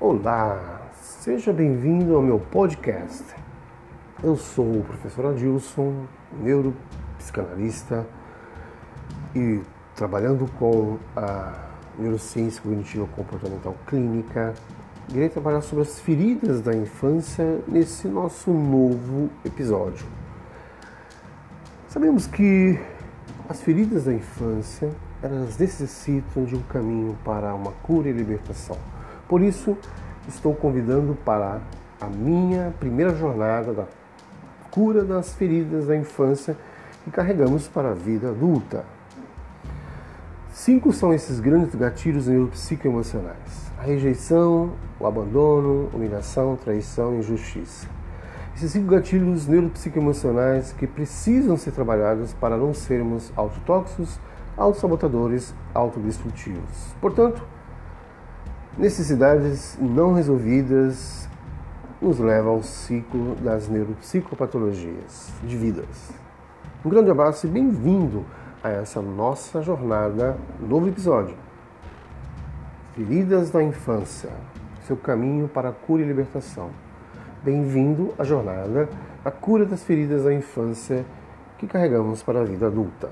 Olá, seja bem-vindo ao meu podcast. Eu sou o professor Adilson, neuropsicanalista e trabalhando com a neurociência cognitiva comportamental clínica. Irei trabalhar sobre as feridas da infância nesse nosso novo episódio. Sabemos que as feridas da infância elas necessitam de um caminho para uma cura e libertação. Por isso, estou convidando para a minha primeira jornada da cura das feridas da infância que carregamos para a vida adulta. Cinco são esses grandes gatilhos neuropsicoemocionais: a rejeição, o abandono, humilhação, traição e injustiça. Esses cinco gatilhos neuropsicoemocionais que precisam ser trabalhados para não sermos autotóxicos, autossabotadores, autodestrutivos. Portanto, Necessidades não resolvidas nos leva ao ciclo das neuropsicopatologias de vidas. Um grande abraço e bem-vindo a essa nossa jornada, novo episódio. Feridas da infância, seu caminho para a cura e libertação. Bem-vindo à jornada, a cura das feridas da infância que carregamos para a vida adulta.